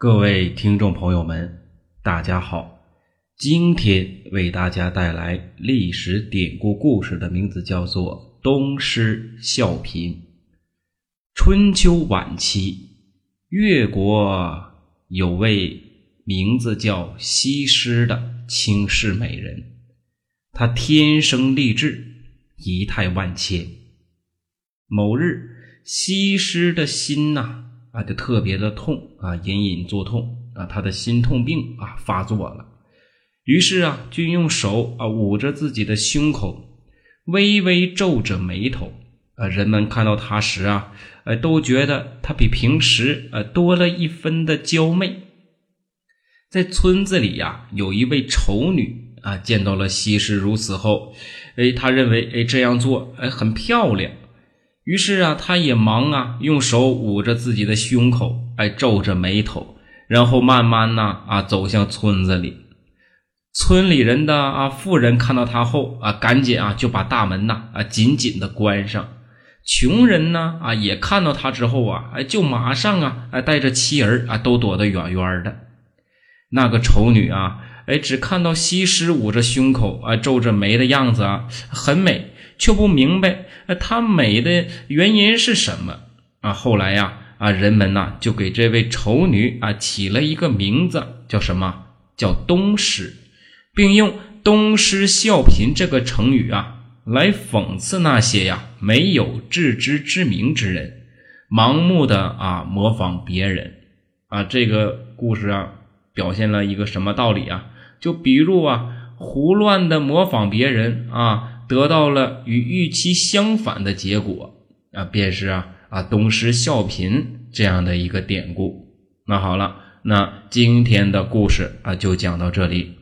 各位听众朋友们，大家好！今天为大家带来历史典故故事的名字叫做《东施效颦》。春秋晚期，越国有位名字叫西施的倾世美人，她天生丽质，仪态万千。某日，西施的心呐。啊就特别的痛啊，隐隐作痛啊，他的心痛病啊发作了，于是啊，就用手啊捂着自己的胸口，微微皱着眉头啊。人们看到他时啊，呃，都觉得他比平时呃多了一分的娇媚。在村子里呀，有一位丑女啊，见到了西施如此后，哎，他认为哎这样做哎很漂亮。于是啊，他也忙啊，用手捂着自己的胸口，哎，皱着眉头，然后慢慢呢啊走向村子里。村里人的啊妇人看到他后啊，赶紧啊就把大门呐啊紧紧的关上。穷人呢啊也看到他之后啊，哎就马上啊哎带着妻儿啊都躲得远远的。那个丑女啊，哎只看到西施捂着胸口啊皱着眉的样子啊很美。却不明白，呃，她美的原因是什么啊？后来呀，啊，人们呐就给这位丑女啊起了一个名字，叫什么？叫东施，并用“东施效颦”这个成语啊来讽刺那些呀没有自知之明之人，盲目的啊模仿别人啊。这个故事啊表现了一个什么道理啊？就比如啊，胡乱的模仿别人啊。得到了与预期相反的结果啊，便是啊啊东施效颦这样的一个典故。那好了，那今天的故事啊就讲到这里。